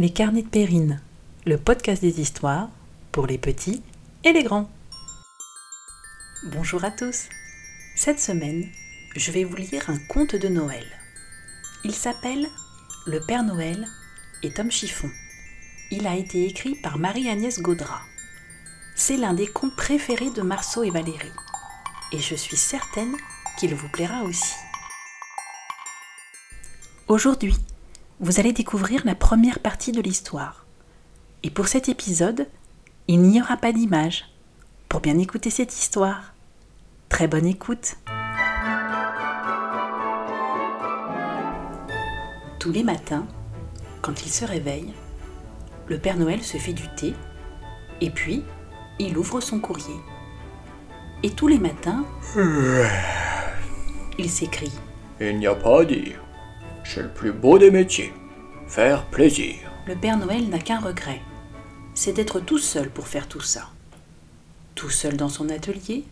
Les carnets de Périne, le podcast des histoires pour les petits et les grands. Bonjour à tous. Cette semaine, je vais vous lire un conte de Noël. Il s'appelle Le Père Noël et Tom Chiffon. Il a été écrit par Marie-Agnès Gaudra. C'est l'un des contes préférés de Marceau et Valérie. Et je suis certaine qu'il vous plaira aussi. Aujourd'hui, vous allez découvrir la première partie de l'histoire. Et pour cet épisode, il n'y aura pas d'image pour bien écouter cette histoire. Très bonne écoute. Tous les matins, quand il se réveille, le Père Noël se fait du thé et puis il ouvre son courrier. Et tous les matins, il s'écrie Il n'y a pas à dire. C'est le plus beau des métiers. Faire plaisir. Le Père Noël n'a qu'un regret, c'est d'être tout seul pour faire tout ça. Tout seul dans son atelier,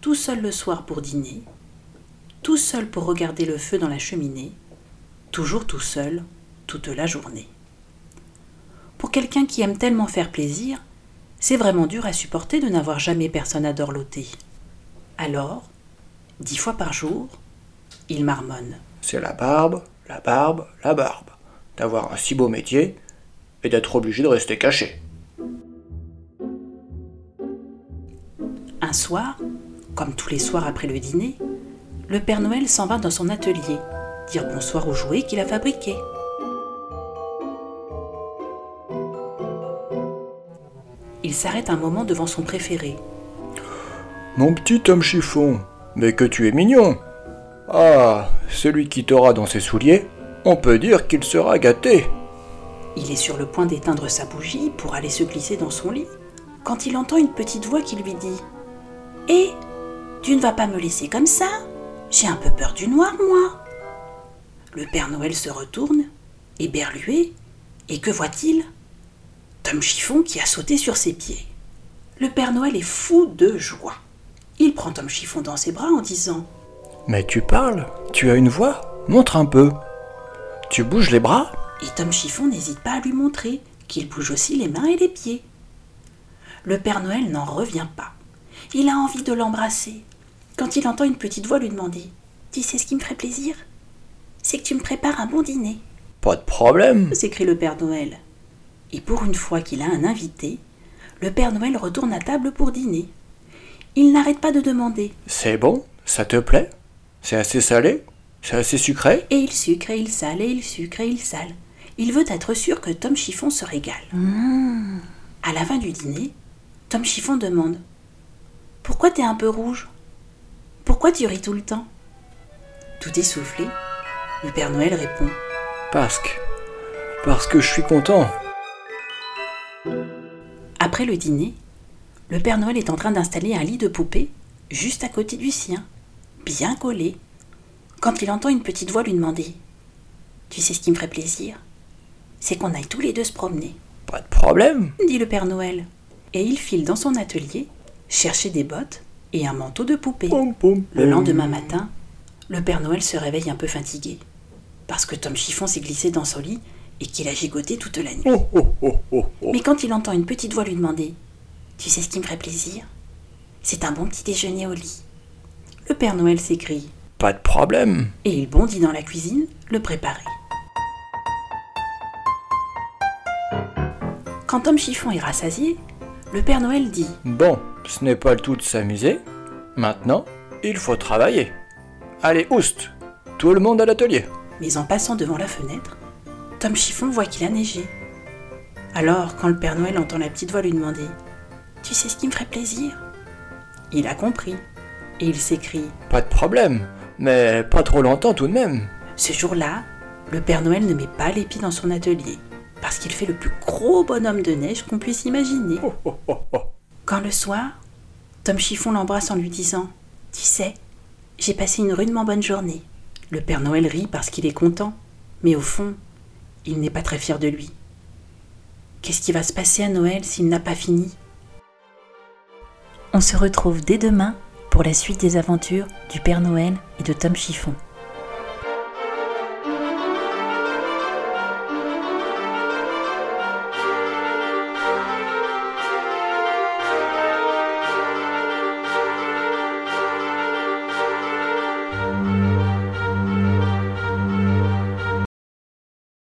tout seul le soir pour dîner, tout seul pour regarder le feu dans la cheminée, toujours tout seul toute la journée. Pour quelqu'un qui aime tellement faire plaisir, c'est vraiment dur à supporter de n'avoir jamais personne à dorloter. Alors, dix fois par jour, il marmonne. C'est la barbe, la barbe, la barbe. D'avoir un si beau métier et d'être obligé de rester caché. Un soir, comme tous les soirs après le dîner, le Père Noël s'en va dans son atelier dire bonsoir aux jouets qu'il a fabriqués. Il s'arrête un moment devant son préféré. Mon petit homme chiffon, mais que tu es mignon. Ah, celui qui t'aura dans ses souliers, on peut dire qu'il sera gâté. Il est sur le point d'éteindre sa bougie pour aller se glisser dans son lit, quand il entend une petite voix qui lui dit Hé, tu ne vas pas me laisser comme ça? J'ai un peu peur du noir, moi. Le Père Noël se retourne, éberlué, et que voit-il? Tom Chiffon qui a sauté sur ses pieds. Le Père Noël est fou de joie. Il prend Tom Chiffon dans ses bras en disant Mais tu parles Tu as une voix? Montre un peu. Tu bouges les bras? Et Tom Chiffon n'hésite pas à lui montrer qu'il bouge aussi les mains et les pieds. Le Père Noël n'en revient pas. Il a envie de l'embrasser. Quand il entend une petite voix lui demander Tu sais ce qui me ferait plaisir? C'est que tu me prépares un bon dîner. Pas de problème. s'écrie le Père Noël. Et pour une fois qu'il a un invité, le Père Noël retourne à table pour dîner. Il n'arrête pas de demander. C'est bon? Ça te plaît? C'est assez salé? C'est assez sucré? Et il sucre et il sale et il sucre et il sale. Il veut être sûr que Tom Chiffon se régale. À la fin du dîner, Tom Chiffon demande Pourquoi t'es un peu rouge? Pourquoi tu ris tout le temps? Tout essoufflé, le Père Noël répond Parce que. Parce que je suis content. Après le dîner, le Père Noël est en train d'installer un lit de poupée juste à côté du sien, bien collé, quand il entend une petite voix lui demander Tu sais ce qui me ferait plaisir? C'est qu'on aille tous les deux se promener, Pas de problème. dit le Père Noël. Et il file dans son atelier chercher des bottes et un manteau de poupée. Pom, pom, Le lendemain matin, le Père Noël se réveille un peu fatigué, parce que Tom Chiffon s'est glissé dans son lit et qu'il a gigoté toute la nuit. Oh, oh, oh, oh, oh. Mais quand il entend une petite voix lui demander Tu sais ce qui me ferait plaisir? C'est un bon petit déjeuner au lit. Le Père Noël s'écrie Pas de problème. et il bondit dans la cuisine le préparer. Quand Tom Chiffon est rassasié, le Père Noël dit Bon, ce n'est pas le tout de s'amuser. Maintenant, il faut travailler. Allez, oust Tout le monde à l'atelier. Mais en passant devant la fenêtre, Tom Chiffon voit qu'il a neigé. Alors, quand le Père Noël entend la petite voix lui demander Tu sais ce qui me ferait plaisir? Il a compris et il s'écrie Pas de problème. Mais pas trop longtemps tout de même. Ce jour-là, le Père Noël ne met pas les pieds dans son atelier, parce qu'il fait le plus gros bonhomme de neige qu'on puisse imaginer. Oh, oh, oh, oh. Quand le soir, Tom Chiffon l'embrasse en lui disant Tu sais, j'ai passé une rudement bonne journée. Le Père Noël rit parce qu'il est content, mais au fond, il n'est pas très fier de lui. Qu'est-ce qui va se passer à Noël s'il n'a pas fini? On se retrouve dès demain pour la suite des aventures du Père Noël et de Tom Chiffon.